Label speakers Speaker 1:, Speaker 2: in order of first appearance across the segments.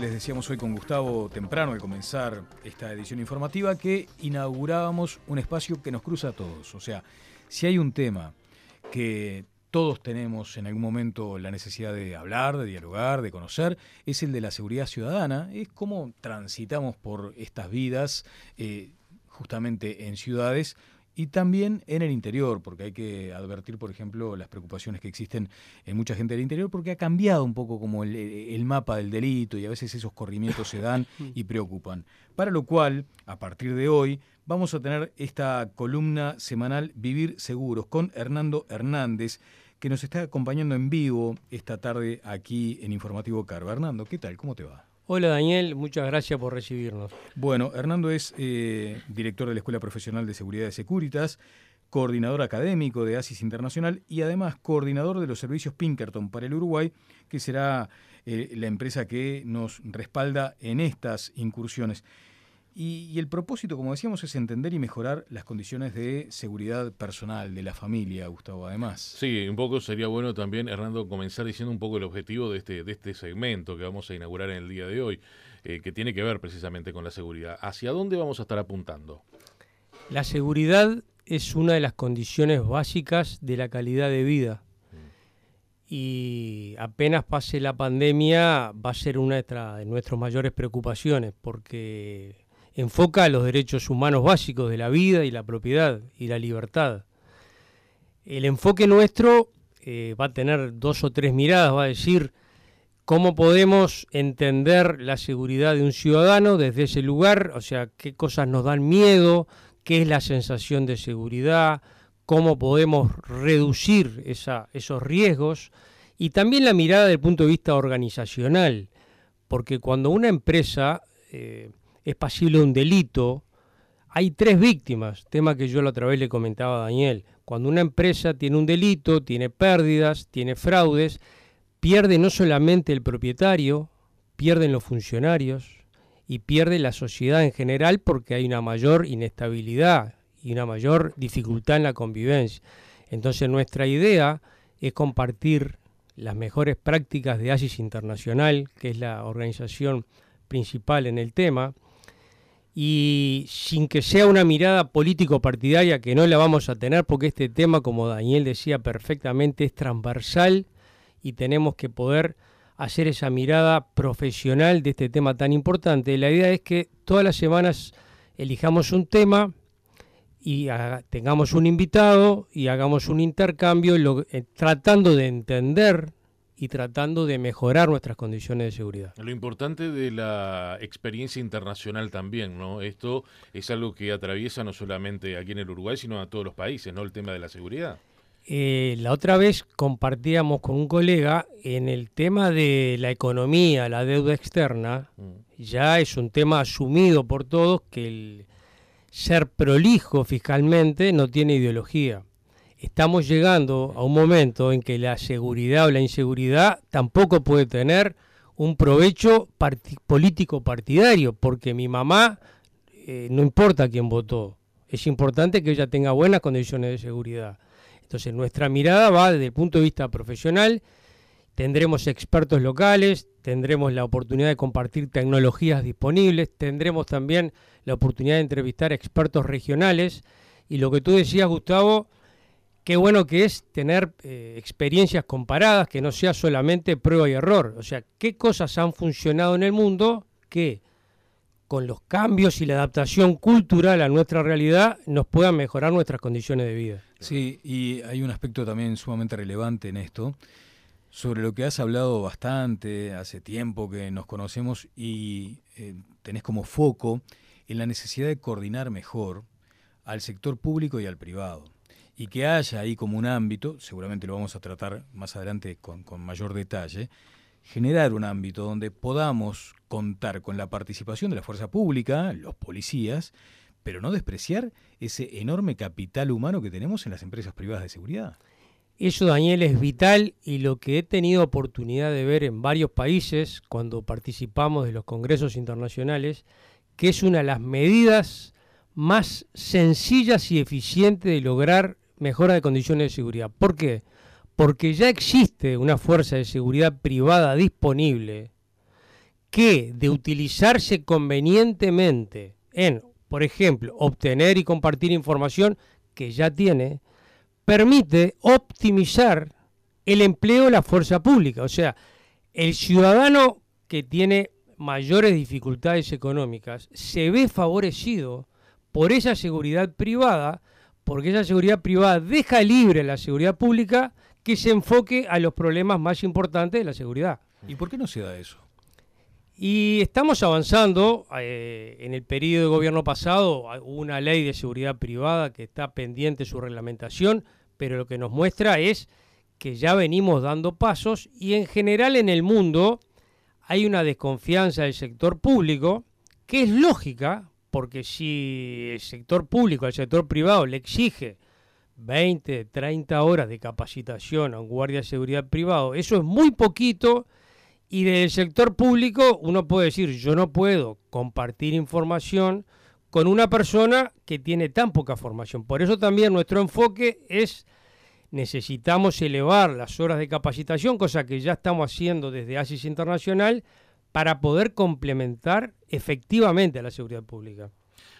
Speaker 1: Les decíamos hoy con Gustavo temprano de comenzar esta edición informativa que inaugurábamos un espacio que nos cruza a todos. O sea, si hay un tema que todos tenemos en algún momento la necesidad de hablar, de dialogar, de conocer, es el de la seguridad ciudadana. Es cómo transitamos por estas vidas, eh, justamente en ciudades, y también en el interior, porque hay que advertir, por ejemplo, las preocupaciones que existen en mucha gente del interior, porque ha cambiado un poco como el, mapa del delito y a veces esos corrimientos se dan y preocupan. Para lo cual, a partir de hoy, vamos a tener esta columna semanal Vivir Seguros con Hernando Hernández, que nos está acompañando en vivo esta tarde aquí en Informativo Carva. Hernando, ¿qué tal? ¿Cómo te va?
Speaker 2: Hola Daniel, muchas gracias por recibirnos.
Speaker 1: Bueno, Hernando es eh, director de la Escuela Profesional de Seguridad de Securitas, coordinador académico de ASIS Internacional y además coordinador de los servicios Pinkerton para el Uruguay, que será eh, la empresa que nos respalda en estas incursiones. Y, el propósito, como decíamos, es entender y mejorar las condiciones de seguridad personal de la familia, Gustavo, además.
Speaker 3: Sí, un poco sería bueno también, Hernando, comenzar diciendo un poco el objetivo de este, de este segmento que vamos a inaugurar en el día de hoy, eh, que tiene que ver precisamente con la seguridad. ¿Hacia dónde vamos a estar apuntando?
Speaker 2: La seguridad es una de las condiciones básicas de la calidad de vida. Y apenas pase la pandemia va a ser una de nuestras mayores preocupaciones, porque enfoca los derechos humanos básicos de la vida y la propiedad y la libertad. El enfoque nuestro eh, va a tener dos o tres miradas, va a decir cómo podemos entender la seguridad de un ciudadano desde ese lugar, o sea, qué cosas nos dan miedo, qué es la sensación de seguridad, cómo podemos reducir esos riesgos, y también la mirada del punto de vista organizacional, porque cuando una empresa eh, es pasible un delito, hay tres víctimas, tema que yo la otra vez le comentaba a Daniel. Cuando una empresa tiene un delito, tiene pérdidas, tiene fraudes, pierde no solamente el propietario, pierden los funcionarios y pierde la sociedad en general porque hay una mayor inestabilidad y una mayor dificultad en la convivencia. Entonces nuestra idea es compartir las mejores prácticas de ASIS Internacional, que es la organización principal en el tema, y sin que sea una mirada político-partidaria, que no la vamos a tener porque este tema, como Daniel decía perfectamente, es transversal y tenemos que poder hacer esa mirada profesional de este tema tan importante. La idea es que todas las semanas elijamos un tema y tengamos un invitado y hagamos un intercambio eh, tratando de entender y tratando de mejorar nuestras condiciones de seguridad.
Speaker 3: Lo importante de la experiencia internacional también, ¿no? Esto es algo que atraviesa no solamente aquí en el Uruguay, sino a todos los países, ¿no? El tema de la seguridad.
Speaker 2: Eh, la otra vez compartíamos con un colega en el tema de la economía, la deuda externa, mm. ya es un tema asumido por todos que el ser prolijo fiscalmente no tiene ideología estamos llegando a un momento en que la seguridad o la inseguridad tampoco puede tener un provecho político partidario, porque mi mamá eh, no importa quién votó, es importante que ella tenga buenas condiciones de seguridad. Entonces nuestra mirada va desde el punto de vista profesional, tendremos expertos locales, tendremos la oportunidad de compartir tecnologías disponibles, tendremos también la oportunidad de entrevistar expertos regionales y lo que tú decías, Gustavo, qué bueno que es tener eh, experiencias comparadas, que no sea solamente prueba y error. O sea, qué cosas han funcionado en el mundo que con los cambios y la adaptación cultural a nuestra realidad nos puedan mejorar nuestras condiciones de vida.
Speaker 1: Sí, y hay un aspecto también sumamente relevante en esto, sobre lo que has hablado bastante hace tiempo que nos conocemos y eh, tenés como foco en la necesidad de coordinar mejor al sector público y al privado y que haya ahí como un ámbito, seguramente lo vamos a tratar más adelante con, mayor detalle, generar un ámbito donde podamos contar con la participación de la fuerza pública, los policías, pero no despreciar ese enorme capital humano que tenemos en las empresas privadas de seguridad.
Speaker 2: Eso, Daniel, es vital y lo que he tenido oportunidad de ver en varios países cuando participamos de los congresos internacionales, que es una de las medidas más sencillas y eficientes de lograr mejora de condiciones de seguridad. ¿Por qué? Porque ya existe una fuerza de seguridad privada disponible que de utilizarse convenientemente en, por ejemplo, obtener y compartir información que ya tiene, permite optimizar el empleo de la fuerza pública. O sea, el ciudadano que tiene mayores dificultades económicas se ve favorecido por esa seguridad privada, porque esa seguridad privada deja libre la seguridad pública que se enfoque a los problemas más importantes de la seguridad.
Speaker 1: ¿Y por qué no se da eso?
Speaker 2: Y estamos avanzando. Eh, en el periodo de gobierno pasado hubo una ley de seguridad privada que está pendiente su reglamentación, pero lo que nos muestra es que ya venimos dando pasos y en general en el mundo hay una desconfianza del sector público que es lógica, porque si el sector público al sector privado le exige 20, 30 horas de capacitación a un guardia de seguridad privado, eso es muy poquito y del sector público uno puede decir, yo no puedo compartir información con una persona que tiene tan poca formación. Por eso también nuestro enfoque es necesitamos elevar las horas de capacitación, cosa que ya estamos haciendo desde ASIS Internacional, para poder complementar efectivamente a la seguridad pública.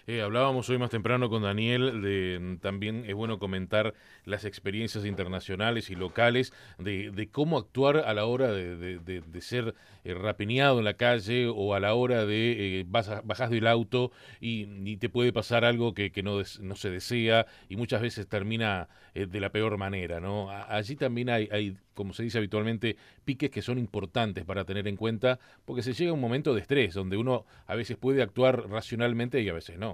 Speaker 3: Eh, hablábamos hoy más temprano con Daniel de mm, también es bueno comentar las experiencias internacionales y locales de, cómo actuar a la hora de, ser eh, en la calle o a la hora de eh, bajas del auto y, te puede pasar algo que, no, no, se desea y muchas veces termina de la peor manera. ¿no? allí también hay, hay, como se dice habitualmente, piques que son importantes para tener en cuenta porque se llega a un momento de estrés donde uno a veces puede actuar racionalmente y a veces no.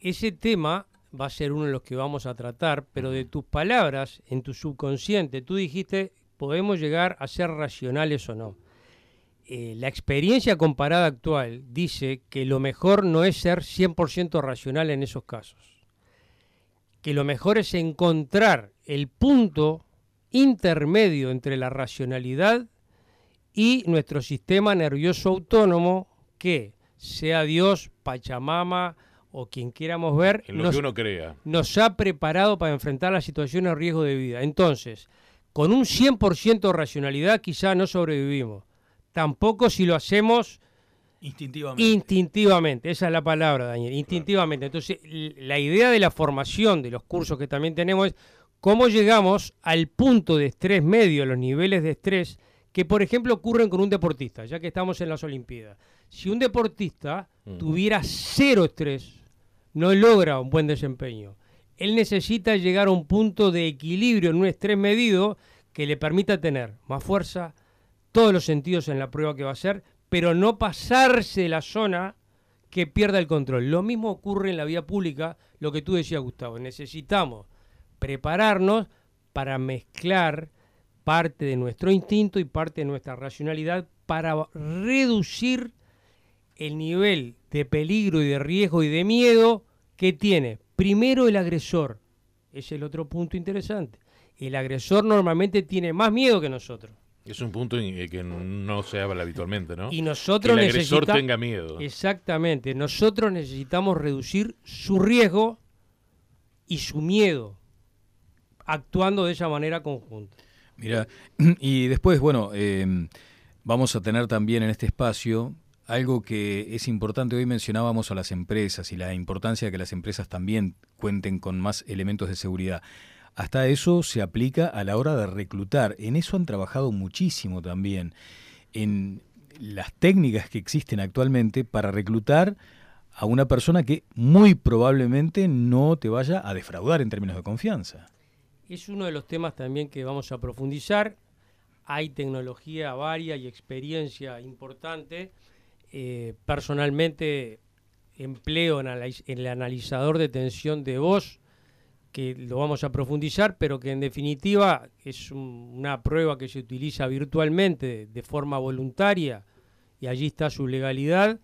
Speaker 2: Ese tema va a ser uno de los que vamos a tratar, pero de tus palabras, en tu subconsciente, tú dijiste, podemos llegar a ser racionales o no. Eh, la experiencia comparada actual dice que lo mejor no es ser 100% racional en esos casos. Que lo mejor es encontrar el punto intermedio entre la racionalidad y nuestro sistema nervioso autónomo que, sea Dios, Pachamama, o quien quieramos ver,
Speaker 3: nos, que uno crea.
Speaker 2: nos ha preparado para enfrentar las situaciones de riesgo de vida. Entonces, con un 100% de racionalidad quizá no sobrevivimos. Tampoco si lo hacemos
Speaker 1: instintivamente.
Speaker 2: Instintivamente, esa es la palabra, Daniel, instintivamente. Entonces, la idea de la formación de los cursos que también tenemos es cómo llegamos al punto de estrés medio, los niveles de estrés que, por ejemplo, ocurren con un deportista, ya que estamos en las Olimpiadas. Si un deportista tuviera cero estrés, no logra un buen desempeño. Él necesita llegar a un punto de equilibrio en un estrés medido que le permita tener más fuerza, todos los sentidos en la prueba que va a hacer, pero no pasarse de la zona que pierda el control. Lo mismo ocurre en la vía pública, lo que tú decías, Gustavo. Necesitamos prepararnos para mezclar parte de nuestro instinto y parte de nuestra racionalidad para reducir el nivel de peligro y de riesgo y de miedo que tiene primero el agresor. Es el otro punto interesante. El agresor normalmente tiene más miedo que nosotros.
Speaker 3: Es un punto en que no se habla habitualmente, ¿no?
Speaker 2: Y nosotros
Speaker 3: que el agresor tenga miedo.
Speaker 2: Exactamente. Nosotros necesitamos reducir su riesgo y su miedo, actuando de esa manera conjunta.
Speaker 1: Mira, y después, bueno, eh, vamos a tener también en este espacio algo que es importante, hoy mencionábamos a las empresas y la importancia de que las empresas también cuenten con más elementos de seguridad. Hasta eso se aplica a la hora de reclutar. En eso han trabajado muchísimo también. En las técnicas que existen actualmente para reclutar a una persona que muy probablemente no te vaya a defraudar en términos de confianza.
Speaker 2: Es uno de los temas también que vamos a profundizar. Hay tecnología varia y experiencia importante eh, personalmente empleo en, el analizador de tensión de voz, que lo vamos a profundizar, pero que en definitiva es una prueba que se utiliza virtualmente de forma voluntaria y allí está su legalidad,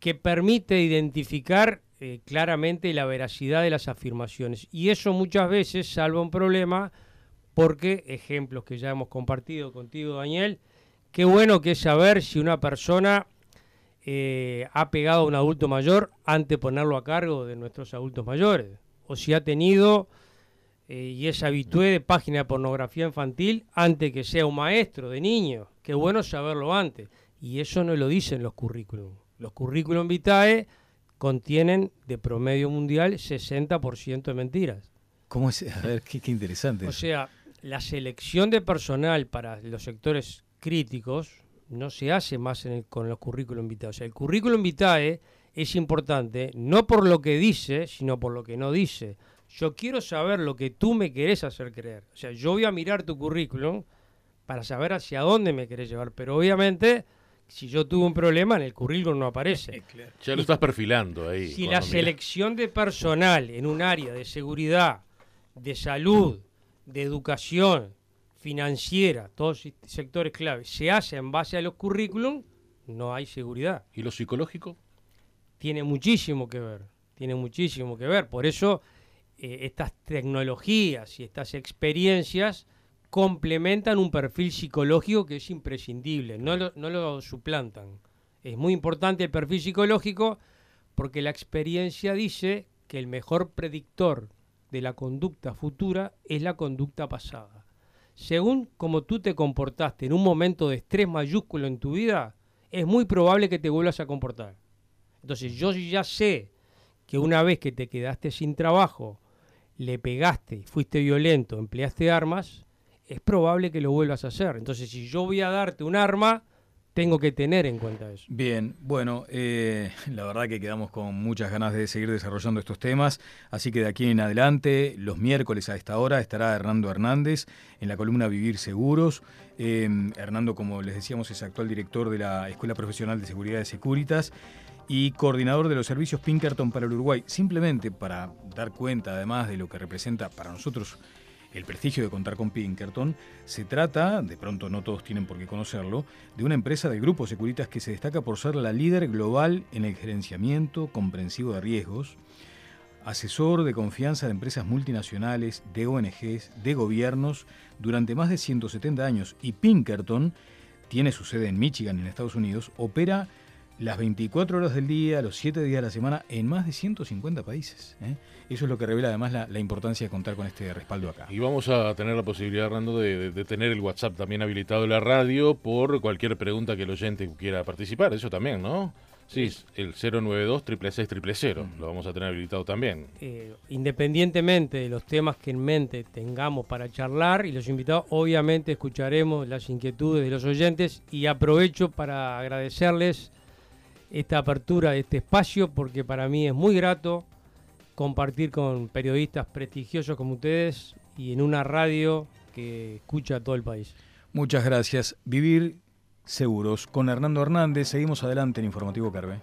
Speaker 2: que permite identificar eh, claramente la veracidad de las afirmaciones. Y eso muchas veces salva un problema porque, ejemplos que ya hemos compartido contigo, Daniel, qué bueno que es saber si una persona eh, ha pegado a un adulto mayor antes de ponerlo a cargo de nuestros adultos mayores. O si ha tenido eh, y es habitué de página de pornografía infantil antes que sea un maestro de niños. Qué bueno saberlo antes. Y eso no lo dicen los currículum. Los currículum vitae contienen de promedio mundial 60% de mentiras.
Speaker 1: ¿Cómo es? A ver, qué, interesante.
Speaker 2: O sea, la selección de personal para los sectores críticos no se hace más con los currículum vitae. O sea, el currículum vitae es importante no por lo que dice, sino por lo que no dice. Yo quiero saber lo que tú me querés hacer creer. O sea, yo voy a mirar tu currículum para saber hacia dónde me querés llevar, pero obviamente si yo tuve un problema en el currículum no aparece.
Speaker 3: Ya lo estás perfilando ahí.
Speaker 2: Si la selección de personal en un área de seguridad, de salud, de educación, financiera, todos sectores clave, se hace en base a los currículum, no hay seguridad.
Speaker 3: ¿Y lo psicológico?
Speaker 2: Tiene muchísimo que ver, tiene muchísimo que ver. Por eso eh, estas tecnologías y estas experiencias complementan un perfil psicológico que es imprescindible, no lo, no lo suplantan. Es muy importante el perfil psicológico porque la experiencia dice que el mejor predictor de la conducta futura es la conducta pasada. Según como tú te comportaste en un momento de estrés mayúsculo en tu vida, es muy probable que te vuelvas a comportar. Entonces yo ya sé que una vez que te quedaste sin trabajo, le pegaste, fuiste violento, empleaste armas, es probable que lo vuelvas a hacer. Entonces, si yo voy a darte un arma, tengo que tener en cuenta eso.
Speaker 1: Bien, bueno, eh, la verdad que quedamos con muchas ganas de seguir desarrollando estos temas, así que de aquí en adelante, los miércoles a esta hora, estará Hernando Hernández en la columna Vivir Seguros. Eh, Hernando, como les decíamos, es actual director de la Escuela Profesional de Seguridad de Securitas y coordinador de los servicios Pinkerton para el Uruguay. Simplemente para dar cuenta, además de lo que representa para nosotros el prestigio de contar con Pinkerton, se trata, de pronto no todos tienen por qué conocerlo, de una empresa de grupos Securitas que se destaca por ser la líder global en el gerenciamiento comprensivo de riesgos, asesor de confianza de empresas multinacionales, de ONGs, de gobiernos, durante más de 170 años. Y Pinkerton tiene su sede en Michigan, en Estados Unidos, opera las 24 horas del día, los 7 días de la semana, en más de 150 países. ¿eh? Eso es lo que revela además la, importancia de contar con este respaldo acá.
Speaker 3: Y vamos a tener la posibilidad, Rando, de, tener el WhatsApp también habilitado en la radio por cualquier pregunta que el oyente quiera participar. Eso también, ¿no? Sí, el 092 666 lo vamos a tener habilitado también.
Speaker 2: Eh, independientemente de los temas que en mente tengamos para charlar y los invitados, obviamente escucharemos las inquietudes de los oyentes y aprovecho para agradecerles esta apertura de este espacio porque para mí es muy grato compartir con periodistas prestigiosos como ustedes y en una radio que escucha a todo el país.
Speaker 1: Muchas gracias. Vivir seguros. Con Hernando Hernández seguimos adelante en Informativo Carve.